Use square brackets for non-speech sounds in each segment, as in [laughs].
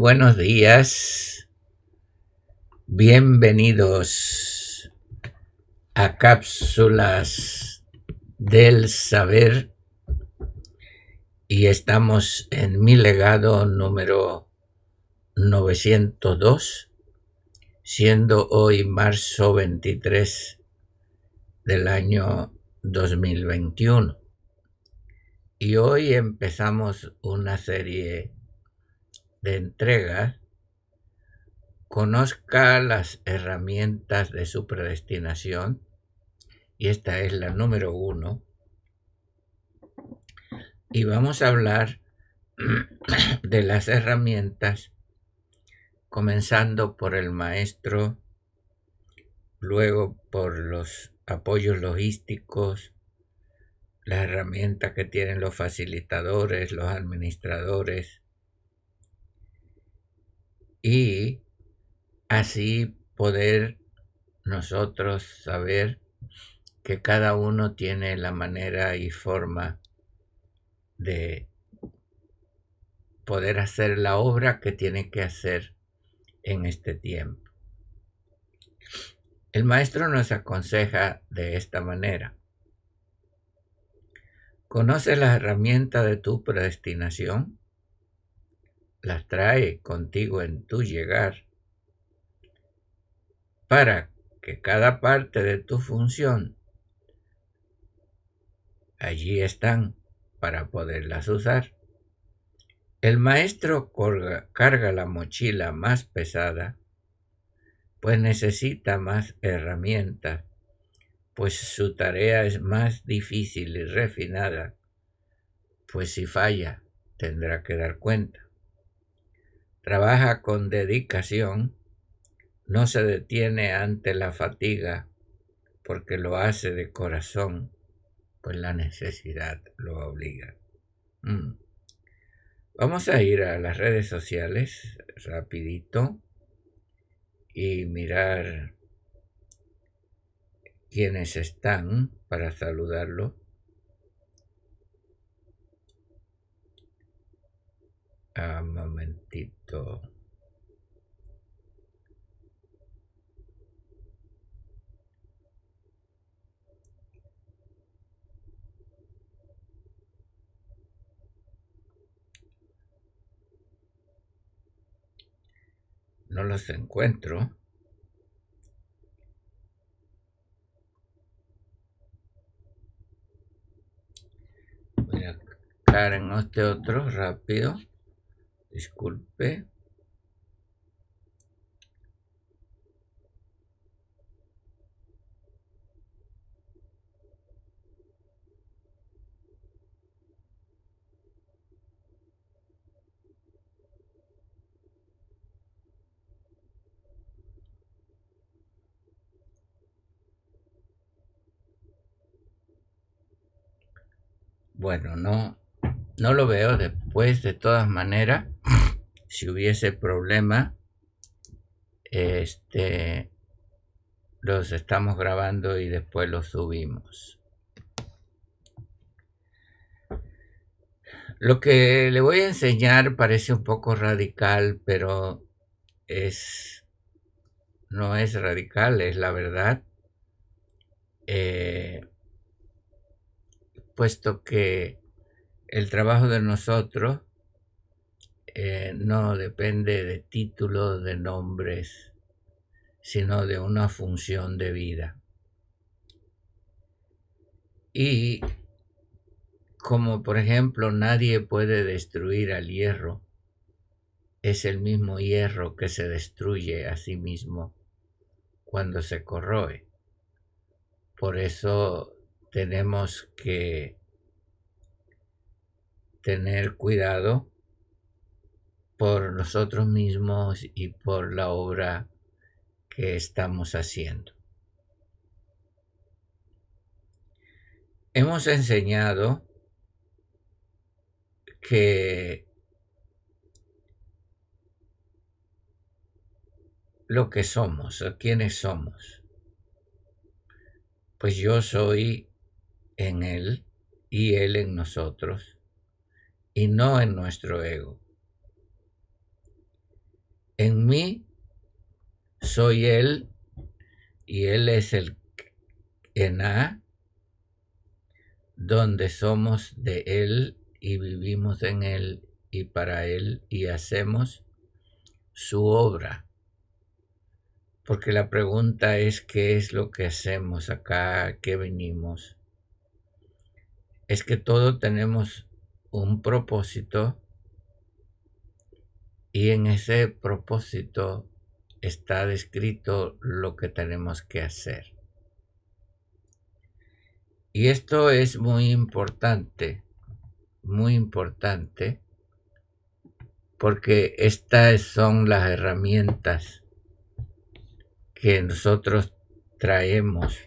Buenos días. Bienvenidos a cápsulas del saber. Y estamos en mi legado número 902, siendo hoy marzo 23 del año 2021. Y hoy empezamos una serie de entrega, conozca las herramientas de su predestinación, y esta es la número uno, y vamos a hablar [clears throat] de las herramientas, comenzando por el maestro, luego por los apoyos logísticos, las herramientas que tienen los facilitadores, los administradores, y así poder nosotros saber que cada uno tiene la manera y forma de poder hacer la obra que tiene que hacer en este tiempo. El maestro nos aconseja de esta manera. ¿Conoce las herramientas de tu predestinación? Las trae contigo en tu llegar para que cada parte de tu función allí están para poderlas usar. El maestro carga la mochila más pesada, pues necesita más herramientas, pues su tarea es más difícil y refinada, pues si falla tendrá que dar cuenta. Trabaja con dedicación, no se detiene ante la fatiga porque lo hace de corazón, pues la necesidad lo obliga. Mm. Vamos a ir a las redes sociales rapidito y mirar quiénes están para saludarlo. Un momentito. No los encuentro. Voy a en este otro rápido. Disculpe. Bueno, no, no lo veo después de todas maneras [sniffs] si hubiese problema, este, los estamos grabando y después los subimos. Lo que le voy a enseñar parece un poco radical, pero es no es radical, es la verdad. Eh, puesto que el trabajo de nosotros eh, no depende de títulos, de nombres, sino de una función de vida. Y como por ejemplo nadie puede destruir al hierro, es el mismo hierro que se destruye a sí mismo cuando se corroe. Por eso tenemos que tener cuidado por nosotros mismos y por la obra que estamos haciendo. Hemos enseñado que lo que somos, o quiénes somos. Pues yo soy en Él y Él en nosotros, y no en nuestro ego. En mí soy Él y Él es el A, donde somos de Él y vivimos en Él y para Él y hacemos su obra porque la pregunta es qué es lo que hacemos acá, qué venimos. Es que todos tenemos un propósito y en ese propósito está descrito lo que tenemos que hacer. Y esto es muy importante, muy importante, porque estas son las herramientas que nosotros traemos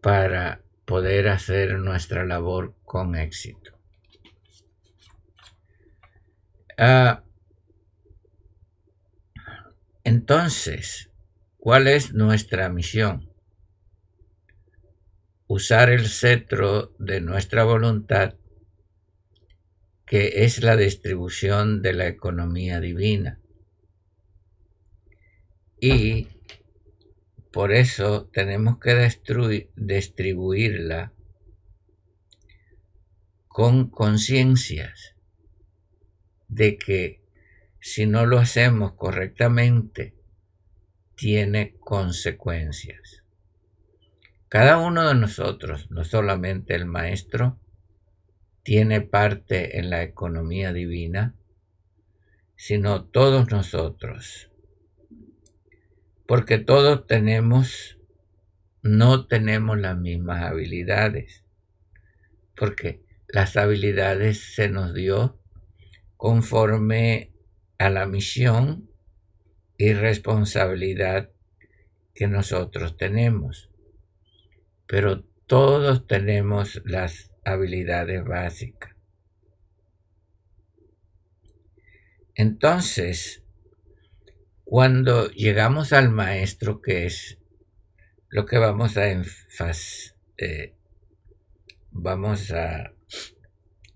para poder hacer nuestra labor con éxito. Ah, entonces, ¿cuál es nuestra misión? Usar el cetro de nuestra voluntad, que es la distribución de la economía divina, y por eso tenemos que distribuirla con conciencias de que si no lo hacemos correctamente, tiene consecuencias. Cada uno de nosotros, no solamente el maestro, tiene parte en la economía divina, sino todos nosotros porque todos tenemos, no tenemos las mismas habilidades, porque las habilidades se nos dio conforme a la misión y responsabilidad que nosotros tenemos. Pero todos tenemos las habilidades básicas. Entonces, cuando llegamos al maestro, que es lo que vamos a eh, vamos a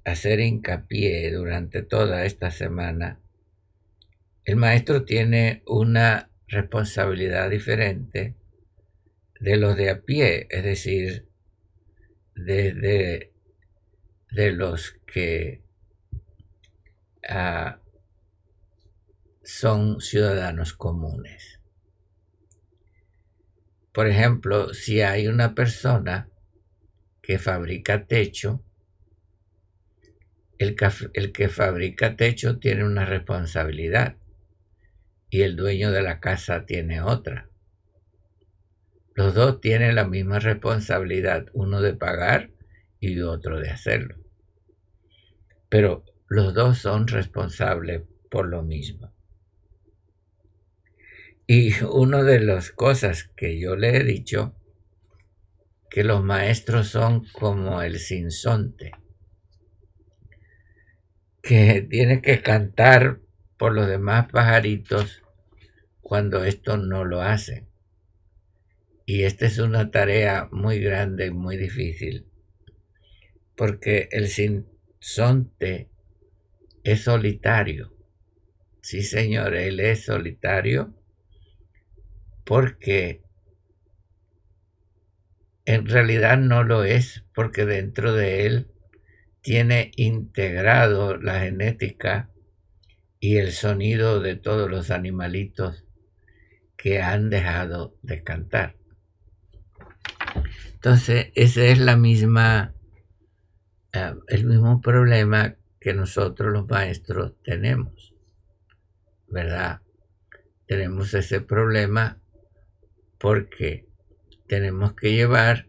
hacer hincapié durante toda esta semana, el maestro tiene una responsabilidad diferente de los de a pie, es decir, de, de, los que ah, son ciudadanos comunes. Por ejemplo, si hay una persona que fabrica techo, el, que fabrica techo tiene una responsabilidad y el dueño de la casa tiene otra. Los dos tienen la misma responsabilidad, uno de pagar y otro de hacerlo. Pero los dos son responsables por lo mismo. Y una de las cosas que yo le he dicho, que los maestros son como el sinsonte, que tiene que cantar por los demás pajaritos cuando esto no lo hacen. Y esta es una tarea muy grande y muy difícil, porque el sinsonte es solitario. Sí, señor, él es solitario porque en realidad no lo es, porque dentro de él tiene integrado la genética y el sonido de todos los animalitos que han dejado de cantar. Entonces, esa es la misma eh, el mismo problema que nosotros los maestros tenemos, ¿verdad? Tenemos ese problema porque tenemos que llevar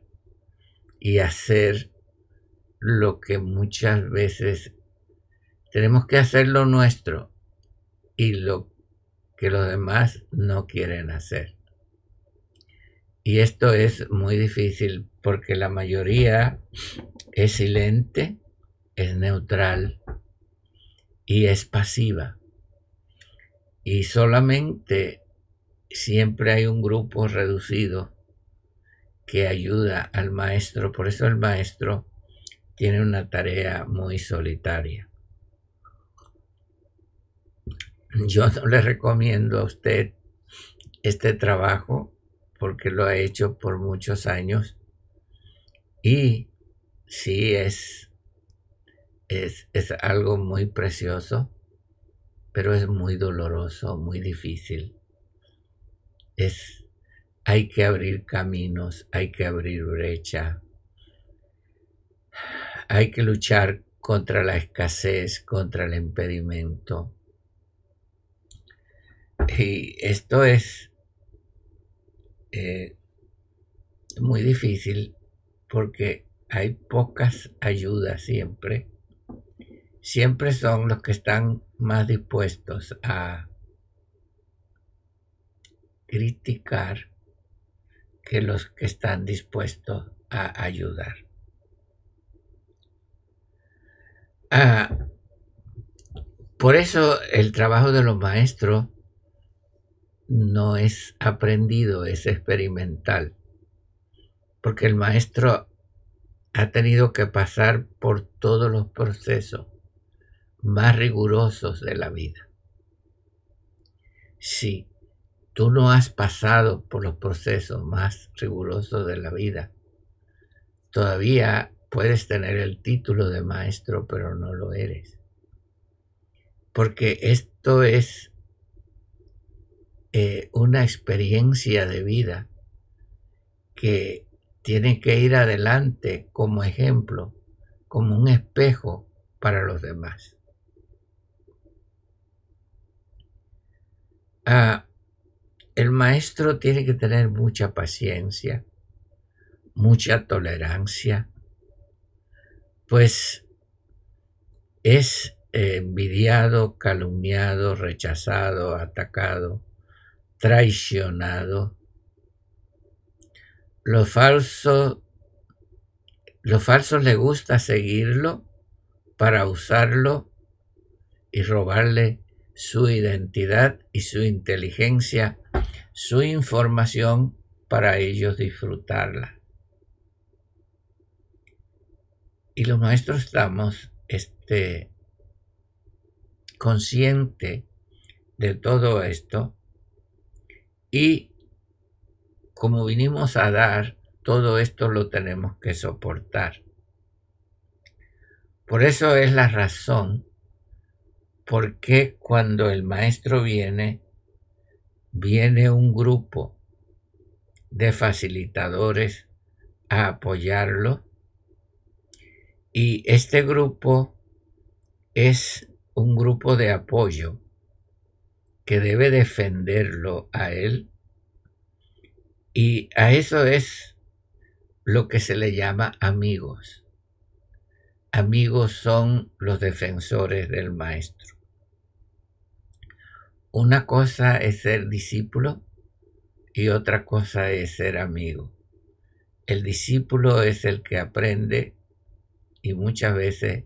y hacer lo que muchas veces tenemos que hacer lo nuestro y lo que los demás no quieren hacer. Y esto es muy difícil porque la mayoría es silente, es neutral y es pasiva. Y solamente siempre hay un grupo reducido que ayuda al maestro. Por eso el maestro tiene una tarea muy solitaria. Yo no le recomiendo a usted este trabajo porque lo ha hecho por muchos años y sí es, es, es algo muy precioso, pero es muy doloroso, muy difícil. Es, hay que abrir caminos, hay que abrir brecha, hay que luchar contra la escasez, contra el impedimento. Y esto es eh, muy difícil porque hay pocas ayudas siempre. Siempre son los que están más dispuestos a criticar que los que están dispuestos a ayudar. Ah, por eso el trabajo de los maestros no es aprendido, es experimental. Porque el maestro ha tenido que pasar por todos los procesos más rigurosos de la vida. Si tú no has pasado por los procesos más rigurosos de la vida, todavía puedes tener el título de maestro, pero no lo eres. Porque esto es eh, una experiencia de vida que tiene que ir adelante como ejemplo, como un espejo para los demás. Ah, el maestro tiene que tener mucha paciencia, mucha tolerancia, pues es envidiado, calumniado, rechazado, atacado, traicionado. Los falsos le gusta seguirlo para usarlo y robarle su identidad y su inteligencia, su información para ellos disfrutarla. Y los maestros estamos este, consciente de todo esto y como vinimos a dar, todo esto lo tenemos que soportar. Por eso es la razón por qué cuando el maestro viene, viene un grupo de facilitadores a apoyarlo y este grupo es un grupo de apoyo que debe defenderlo a él. Y a eso es lo que se le llama amigos. Amigos son los defensores del maestro. Una cosa es ser discípulo y otra cosa es ser amigo. El discípulo es el que aprende y muchas veces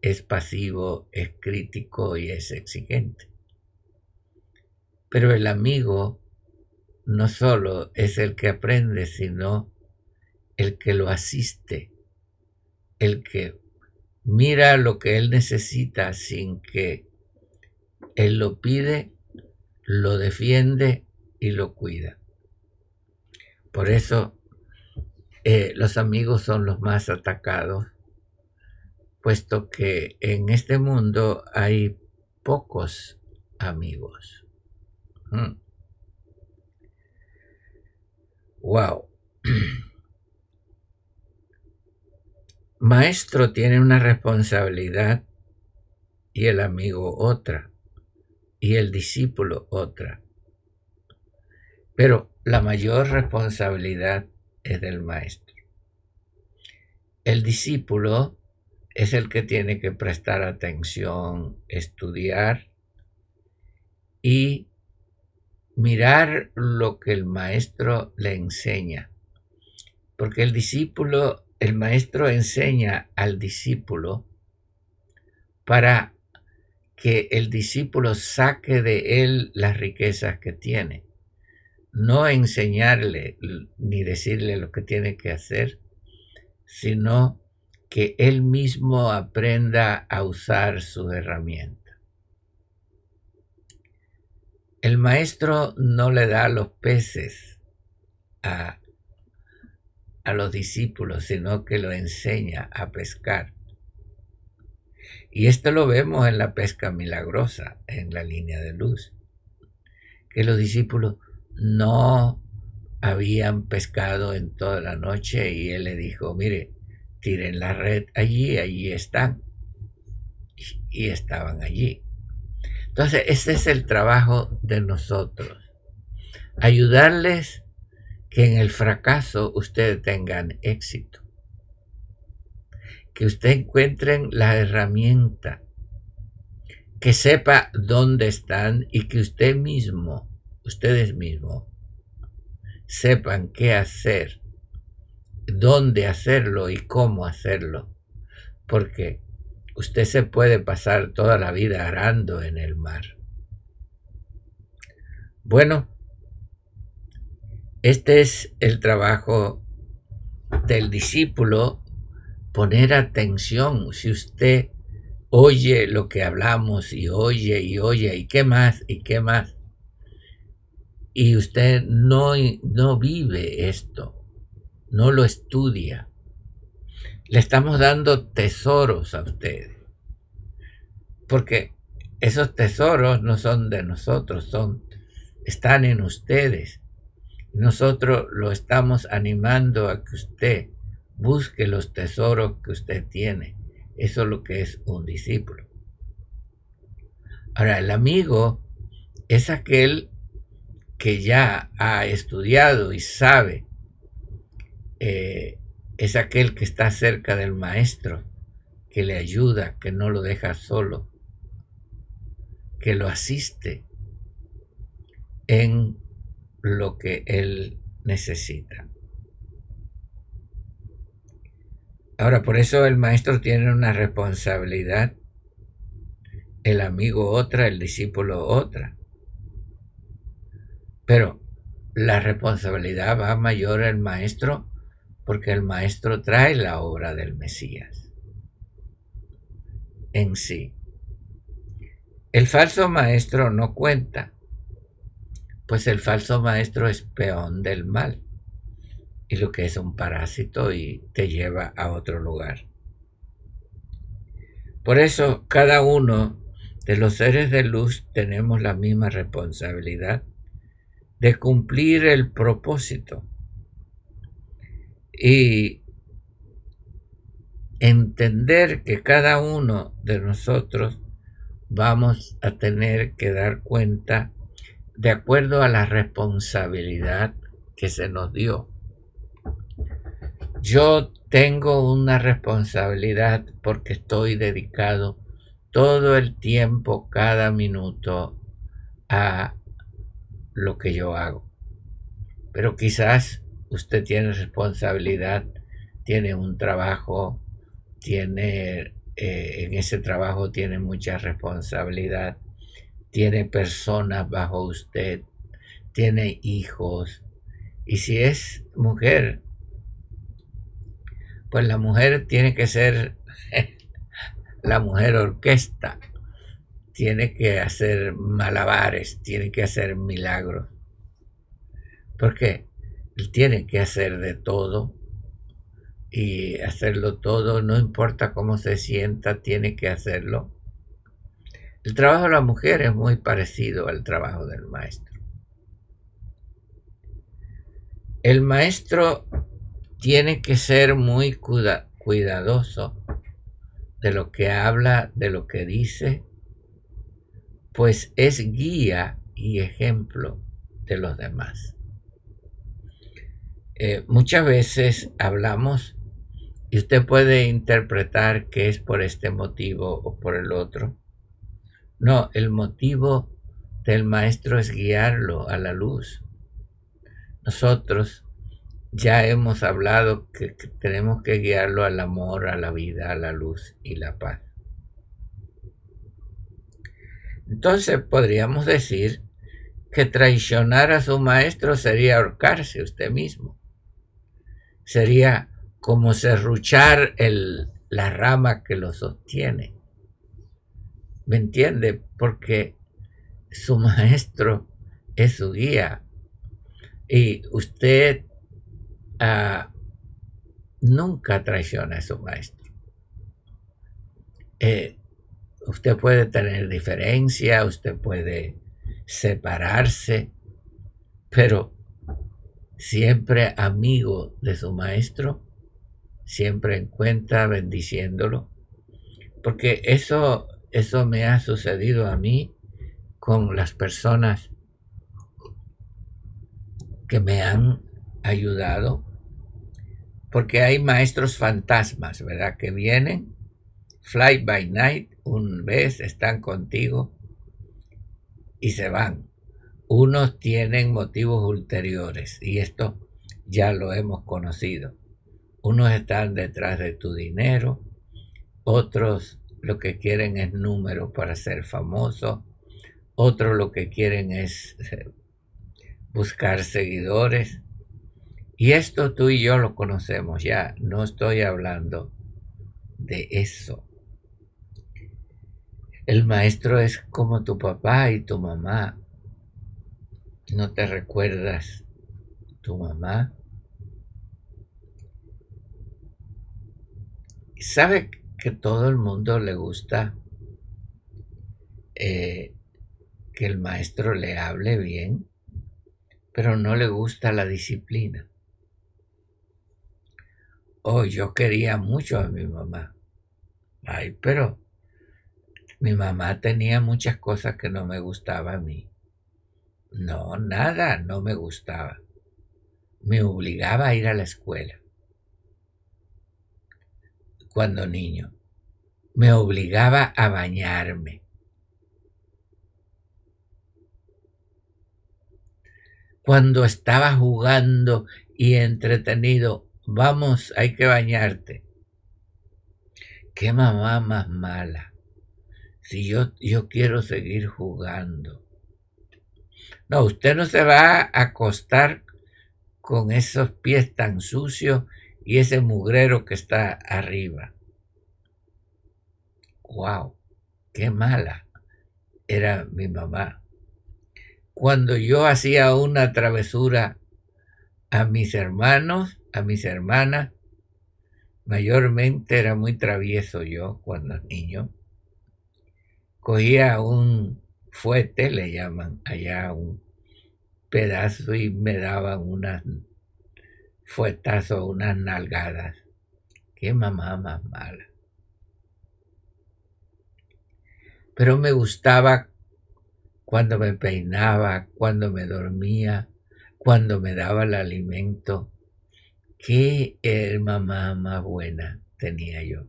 es pasivo, es crítico y es exigente. Pero el amigo no solo es el que aprende, sino el que lo asiste, el que mira lo que él necesita sin que él lo pide, lo defiende y lo cuida. Por eso eh, los amigos son los más atacados, puesto que en este mundo hay pocos amigos. Wow. [clears throat] maestro tiene una responsabilidad y el amigo otra y el discípulo otra. Pero la mayor responsabilidad es del maestro. El discípulo es el que tiene que prestar atención, estudiar y mirar lo que el maestro le enseña. Porque el discípulo, el maestro enseña al discípulo para que el discípulo saque de él las riquezas que tiene. No enseñarle ni decirle lo que tiene que hacer, sino que él mismo aprenda a usar su herramienta. El maestro no le da los peces a, a los discípulos, sino que lo enseña a pescar. Y esto lo vemos en la pesca milagrosa, en la línea de luz, que los discípulos no habían pescado en toda la noche y él le dijo, mire, tiren la red allí, allí están. Y estaban allí. Entonces, ese es el trabajo de nosotros. Ayudarles que en el fracaso ustedes tengan éxito. Que ustedes encuentren la herramienta. Que sepa dónde están y que usted mismo, ustedes mismos, sepan qué hacer, dónde hacerlo y cómo hacerlo. Porque usted se puede pasar toda la vida arando en el mar. Bueno, este es el trabajo del discípulo, poner atención. Si usted oye lo que hablamos y oye y oye y qué más y qué más, y usted no, no vive esto, no lo estudia, le estamos dando tesoros a ustedes. Porque esos tesoros no son de nosotros, son están en ustedes. Nosotros lo estamos animando a que usted busque los tesoros que usted tiene. Eso es lo que es un discípulo. Ahora, el amigo es aquel que ya ha estudiado y sabe eh, es aquel que está cerca del maestro, que le ayuda, que no lo deja solo, que lo asiste en lo que él necesita. Ahora, por eso el maestro tiene una responsabilidad, el amigo otra, el discípulo otra. Pero la responsabilidad va mayor al maestro porque el Maestro trae la obra del Mesías en sí. El falso maestro no cuenta, pues el falso maestro es peón del mal y lo que es un parásito y te lleva a otro lugar. Por eso cada uno de los seres de luz tenemos la misma responsabilidad de cumplir el propósito y entender que cada uno de nosotros vamos a tener que dar cuenta de acuerdo a la responsabilidad que se nos dio. Yo tengo una responsabilidad porque estoy dedicado todo el tiempo, cada minuto, a lo que yo hago. Pero quizás usted tiene responsabilidad, tiene un trabajo, tiene eh, en ese trabajo tiene mucha responsabilidad, tiene personas bajo usted, tiene hijos. Y si es mujer, pues la mujer tiene que ser [laughs] la mujer orquesta, tiene que hacer malabares, tiene que hacer milagros. ¿Por qué? Él tiene que hacer de todo y hacerlo todo, no importa cómo se sienta, tiene que hacerlo. El trabajo de la mujer es muy parecido al trabajo del maestro. El maestro tiene que ser muy cuidadoso de lo que habla, de lo que dice, pues es guía y ejemplo de los demás. Eh, muchas veces hablamos y usted puede interpretar que es por este motivo o por el otro. No, el motivo del maestro es guiarlo a la luz. Nosotros ya hemos hablado que, tenemos que guiarlo al amor, a la vida, a la luz y la paz. Entonces podríamos decir que traicionar a su maestro sería ahorcarse usted mismo. Sería como serruchar el, la rama que lo sostiene. ¿Me entiende? Porque su maestro es su guía. Y usted Ah, nunca traiciona a su maestro. Eh, usted puede tener diferencia, usted puede separarse, pero siempre amigo de su maestro, siempre en cuenta bendiciéndolo, porque eso, eso me ha sucedido a mí con las personas que me han ayudado porque hay maestros fantasmas, ¿verdad? Que vienen, fly by night, un vez están contigo y se van. Unos tienen motivos ulteriores y esto ya lo hemos conocido. Unos están detrás de tu dinero, otros lo que quieren es número para ser famoso, otros lo que quieren es eh, buscar seguidores y esto tú y yo lo conocemos ya, no estoy hablando de eso. El maestro es como tu papá y tu mamá. ¿No te recuerdas tu mamá? ¿Sabe que todo el mundo le gusta eh, que el maestro le hable bien, pero no le gusta la disciplina? Oh, yo quería mucho a mi mamá. Ay, pero mi mamá tenía muchas cosas que no me gustaba a mí. No, nada, no me gustaba. Me obligaba a ir a la escuela. Cuando niño. Me obligaba a bañarme. Cuando estaba jugando y entretenido, Vamos, hay que bañarte. Qué mamá más mala. Si yo, yo quiero seguir jugando. No, usted no se va a acostar con esos pies tan sucios y ese mugrero que está arriba. ¡Wow! ¡Qué mala era mi mamá! Cuando yo hacía una travesura a mis hermanos, a mis hermanas. Mayormente era muy travieso yo cuando niño. Cogía un fuete, le llaman allá un pedazo y me daban unas fuetazos, unas nalgadas. Qué mamá más mala. Pero me gustaba cuando me peinaba, cuando me dormía, cuando me daba el alimento Qué mamá más buena tenía yo.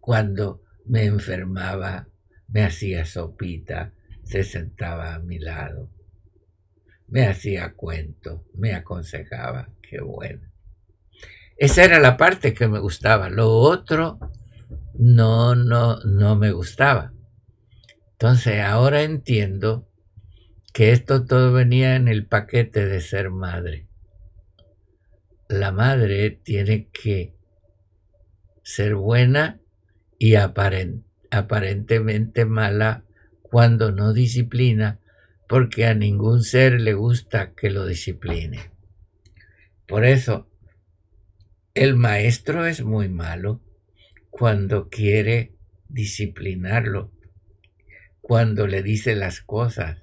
Cuando me enfermaba, me hacía sopita, se sentaba a mi lado, me hacía cuento, me aconsejaba, qué bueno. Esa era la parte que me gustaba. Lo otro no, no, no me gustaba. Entonces ahora entiendo que esto todo venía en el paquete de ser madre. La madre tiene que ser buena y aparentemente mala cuando no disciplina, porque a ningún ser le gusta que lo discipline. Por eso, el maestro es muy malo cuando quiere disciplinarlo, cuando le dice las cosas,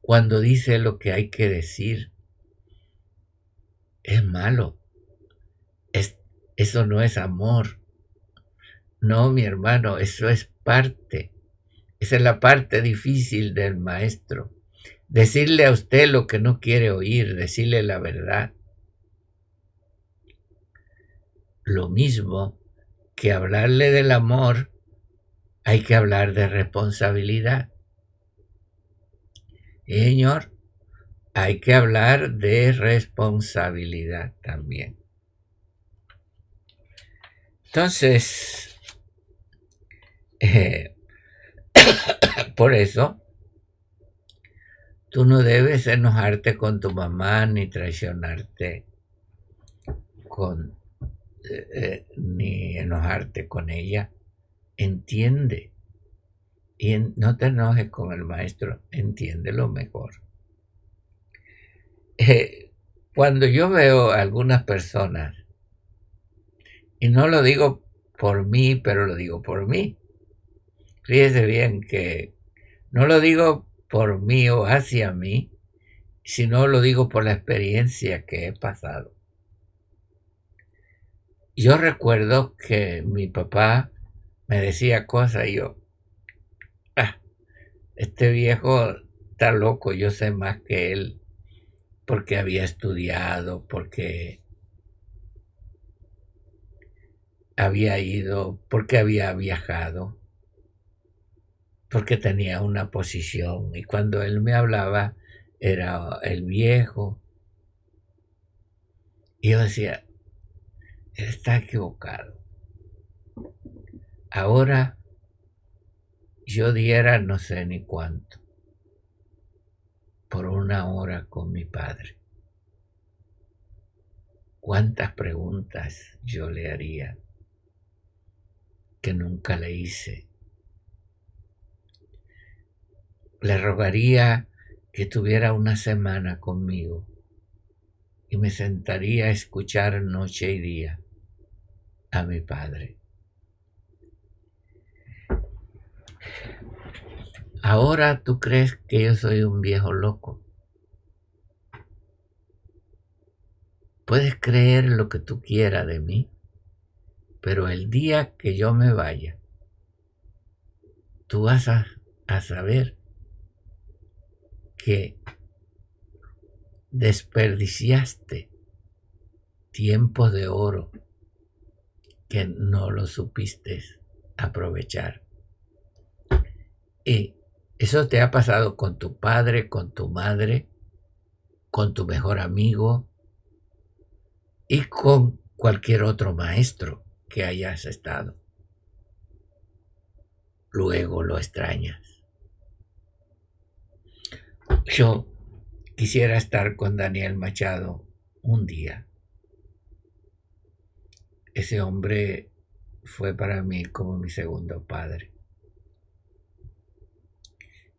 cuando dice lo que hay que decir. Es malo, Eso no es amor. No, mi hermano, eso es parte. Esa es la parte difícil del maestro. Decirle a usted lo que no quiere oír, decirle la verdad. Lo mismo que hablarle del amor, hay que hablar de responsabilidad. Señor, hay que hablar de responsabilidad también. Entonces, eh, [coughs] por eso, tú no debes enojarte con tu mamá ni traicionarte con, eh, eh, ni enojarte con ella. Entiende. Y no te enojes con el maestro, entiéndelo mejor. Cuando yo veo a algunas personas, y no lo digo por mí, pero lo digo por mí. Fíjese bien que no lo digo por mí o hacia mí, sino lo digo por la experiencia que he pasado. Yo recuerdo que mi papá me decía cosas y yo, ah, este viejo está loco, yo sé más que él porque había estudiado, porque había ido, porque había viajado, porque tenía una posición. Y cuando él me hablaba, era el viejo. Y yo decía, está equivocado. Ahora yo diera no sé ni cuánto por una hora con mi padre. ¿Cuántas preguntas yo le haría que nunca le hice? Le rogaría que tuviera una semana conmigo y me sentaría a escuchar noche y día a mi padre. Ahora tú crees que yo soy un viejo loco. Puedes creer lo que tú quieras de mí, pero el día que yo me vaya, tú vas a, saber que desperdiciaste tiempo de oro que no lo supiste aprovechar. Y eso te ha pasado con tu padre, con tu madre, con tu mejor amigo y con cualquier otro maestro que hayas estado. Luego lo extrañas. Yo quisiera estar con Daniel Machado un día. Ese hombre fue para mí como mi segundo padre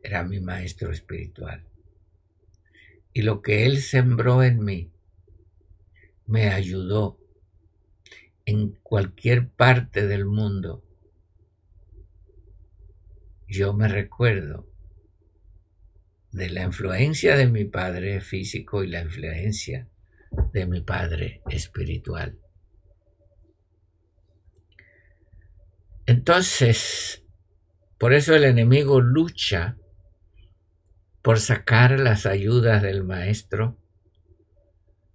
era mi maestro espiritual. Y lo que él sembró en mí me ayudó en cualquier parte del mundo. Yo me recuerdo de la influencia de mi padre físico y la influencia de mi padre espiritual. Entonces, por eso el enemigo lucha por sacar las ayudas del maestro,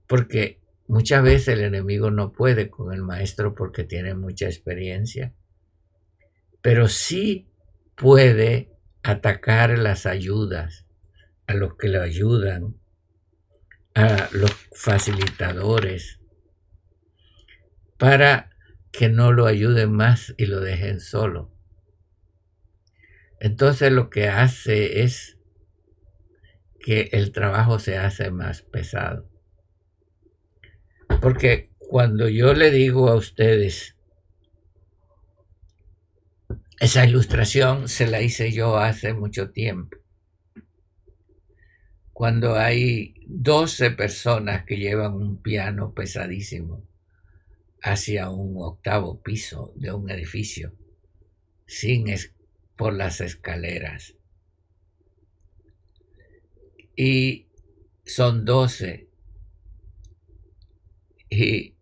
porque muchas veces el enemigo no puede con el maestro porque tiene mucha experiencia, pero sí puede atacar las ayudas a los que lo ayudan, a los facilitadores, para que no lo ayuden más y lo dejen solo. Entonces lo que hace es que el trabajo se hace más pesado. Porque cuando yo le digo a ustedes, esa ilustración se la hice yo hace mucho tiempo. Cuando hay 12 personas que llevan un piano pesadísimo hacia un octavo piso de un edificio, sin por las escaleras y son doce. Y,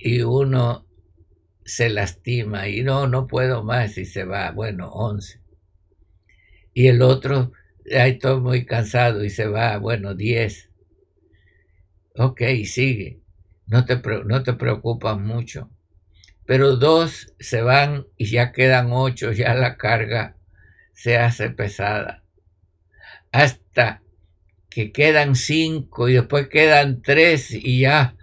y uno se lastima y no, no puedo más y se va, bueno, 11. Y el otro, ahí estoy muy cansado y se va, bueno, 10. Ok, sigue. No te, no te preocupas mucho. Pero dos se van y ya quedan ocho, ya la carga se hace pesada. Hasta que quedan cinco y después quedan tres y ya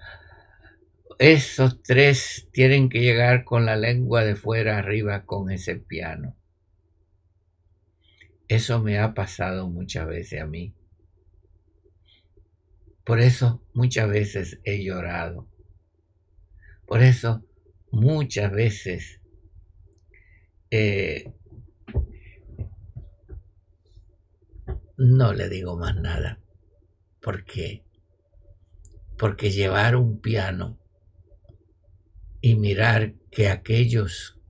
esos tres tienen que llegar con la lengua de fuera arriba con ese piano. Eso me ha pasado muchas veces a mí. Por eso muchas veces he llorado. Por eso muchas veces eh, no le digo más nada. ¿Por qué? Porque llevar un piano y mirar que aquellos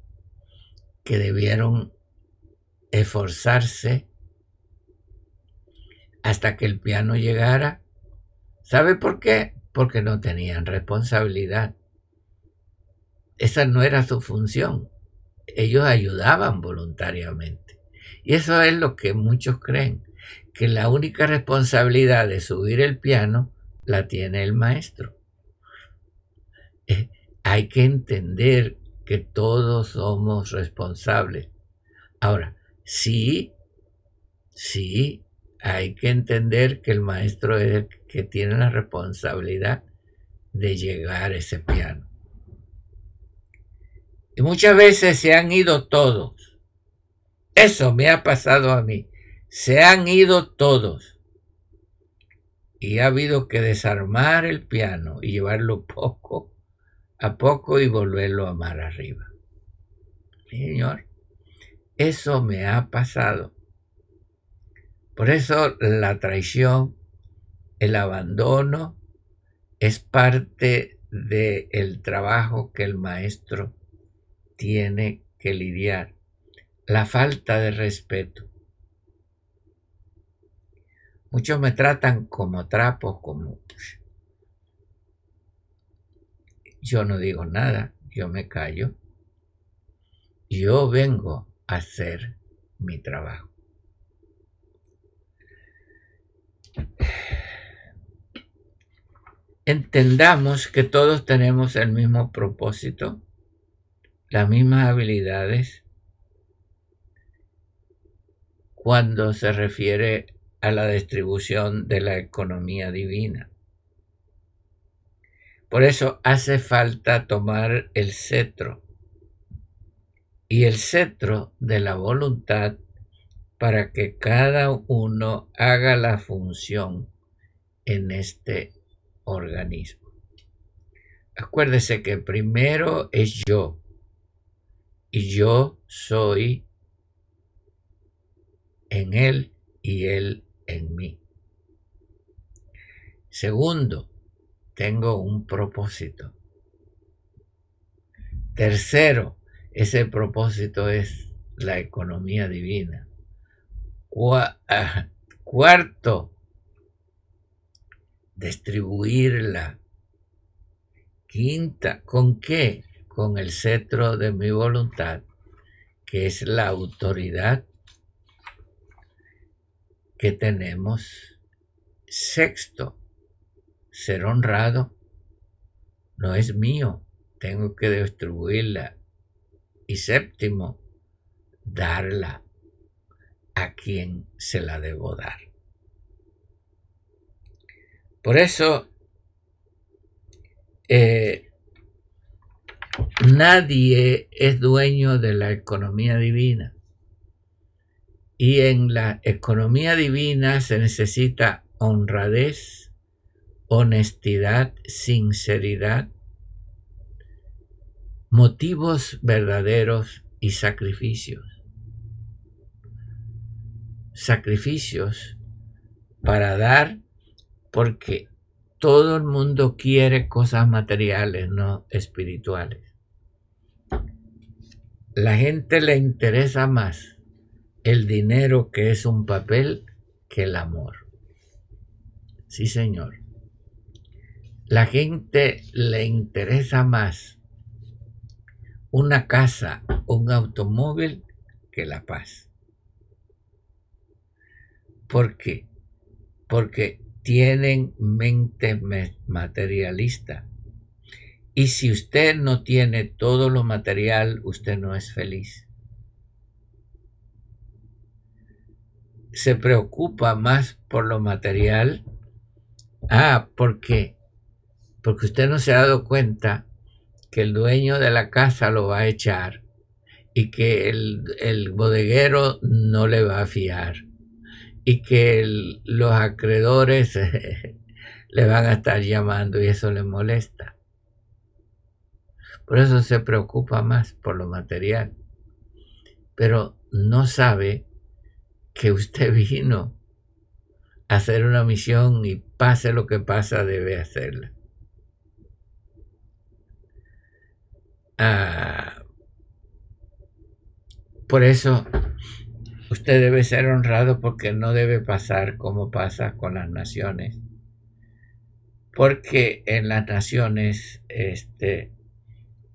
que debieron esforzarse hasta que el piano llegara, ¿sabe por qué? Porque no tenían responsabilidad. Esa no era su función. Ellos ayudaban voluntariamente. Y eso es lo que muchos creen, que la única responsabilidad de subir el piano la tiene el maestro. Eh, hay que entender que todos somos responsables. Ahora, sí, sí, hay que entender que el maestro es el que tiene la responsabilidad de llegar a ese piano. Y muchas veces se han ido todos. Eso me ha pasado a mí. Se han ido todos. Y ha habido que desarmar el piano y llevarlo [laughs] poco a poco y volverlo a mar arriba. Señor, eso me ha pasado. Por eso la traición, el abandono, es parte del trabajo que el maestro tiene que lidiar. La falta de respeto. Muchos me tratan como trapos, como yo no digo nada, yo me callo. Yo vengo hacer mi trabajo. Entendamos que todos tenemos el mismo propósito, las mismas habilidades cuando se refiere a la distribución de la economía divina. Por eso hace falta tomar el cetro y el cetro de la voluntad para que cada uno haga la función en este organismo. Acuérdese que primero es yo y yo soy en él y él en mí. Segundo, tengo un propósito. Tercero, ese propósito es la economía divina. Ah, cuarto, distribuirla. Quinta, ¿con qué? Con el cetro de mi voluntad, que es la autoridad que tenemos. Sexto, ser honrado no es mío, tengo que distribuirla. Y séptimo, darla a quien se la debo dar. Por eso, eh, nadie es dueño de la economía divina. Y en la economía divina se necesita honradez, honestidad, sinceridad, motivos verdaderos y sacrificios. Sacrificios para dar porque todo el mundo quiere cosas materiales, no espirituales. La gente le interesa más el dinero que es un papel que el amor. Sí, señor. la gente le interesa más una casa, un automóvil que la paz. ¿Por qué? Porque tienen mente materialista. Y si usted no tiene todo lo material, usted no es feliz. Se preocupa más por lo material. Ah, ¿por qué? Porque usted no se ha dado cuenta que el dueño de la casa lo va a echar y que el, el bodeguero no le va a fiar y que los acreedores [laughs] le van a estar llamando y eso le molesta. Por eso se preocupa más por lo material. Pero no sabe que usted [laughs] vino a hacer una misión y pase lo que pasa debe hacerla. Ah, por eso usted debe ser honrado porque no debe pasar como pasa con las naciones. Porque en las naciones este,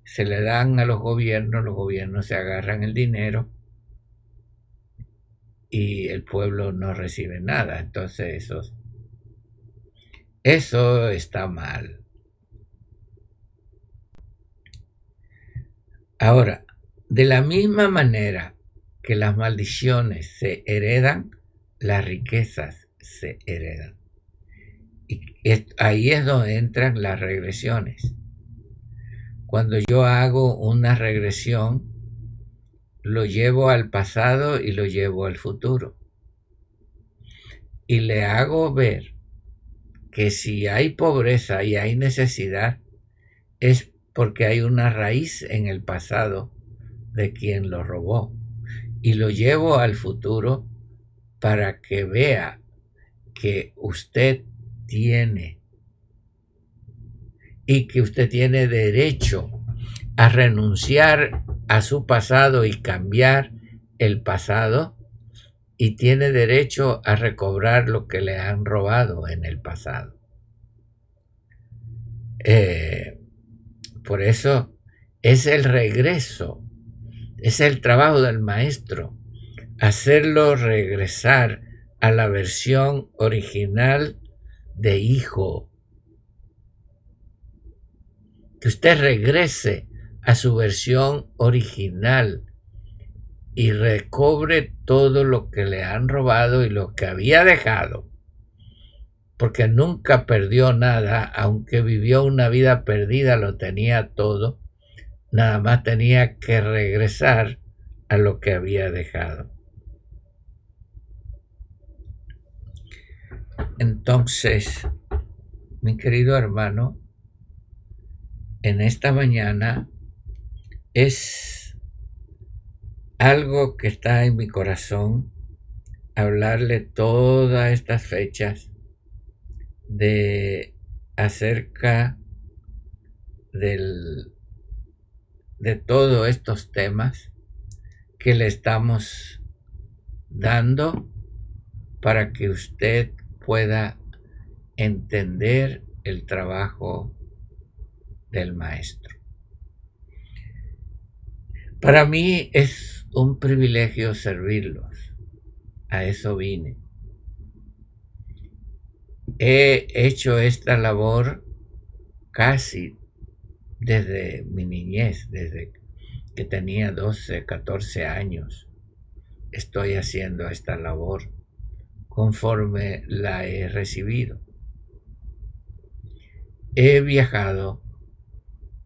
se le dan a los gobiernos, los gobiernos se agarran el dinero y el pueblo no recibe nada. Entonces eso, eso está mal. Ahora, de la misma manera que las maldiciones se heredan, las riquezas se heredan. Y ahí es donde entran las regresiones. Cuando yo hago una regresión, lo llevo al pasado y lo llevo al futuro. Y le hago ver que si hay pobreza y hay necesidad, es porque hay una raíz en el pasado de quien lo robó. Y lo llevo al futuro para que vea que usted tiene y que usted tiene derecho a renunciar a su pasado y cambiar el pasado y tiene derecho a recobrar lo que le han robado en el pasado. Eh, por eso es el regreso, es el trabajo del maestro, hacerlo regresar a la versión original de hijo. Que usted regrese a su versión original y recobre todo lo que le han robado y lo que había dejado, porque nunca perdió nada, aunque vivió una vida perdida, lo tenía todo, nada más tenía que regresar a lo que había dejado. Entonces, mi querido hermano, en esta mañana es algo que está en mi corazón hablarle todas estas fechas de acerca del, de todos estos temas que le estamos dando para que usted pueda entender el trabajo del maestro. Para mí es un privilegio servirlos. A eso vine. He hecho esta labor casi desde mi niñez, desde que tenía 12, 14 años. Estoy haciendo esta labor conforme la he recibido. He viajado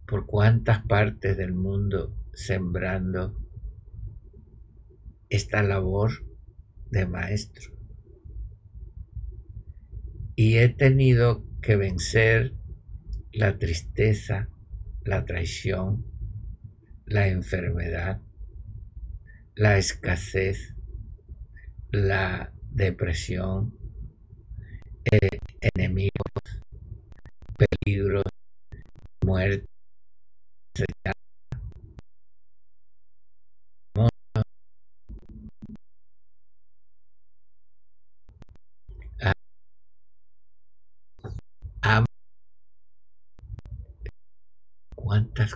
por cuántas partes del mundo sembrando esta labor de maestro. Y he tenido que vencer la tristeza, la traición, la enfermedad, la escasez, la depresión, eh, enemigos, peligros, muerte,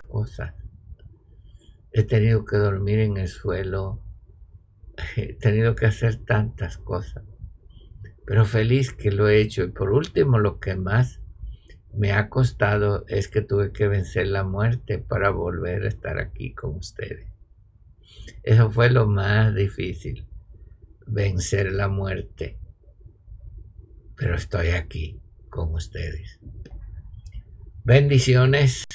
cosas. He tenido que dormir en el suelo, [laughs] he tenido que hacer tantas cosas, pero feliz que lo he hecho. Y por último, lo que más me ha costado es que tuve que vencer la muerte para volver a estar aquí con ustedes. Eso fue lo más difícil, vencer la muerte. Pero estoy aquí con ustedes. Bendiciones.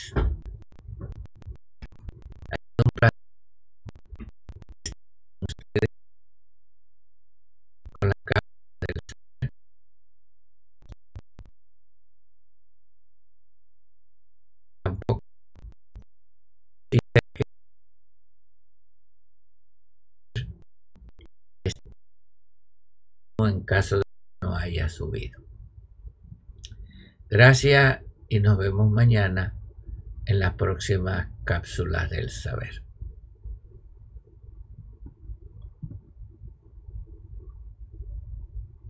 En caso de que no haya subido. Gracias y nos vemos mañana en la próxima cápsula del saber.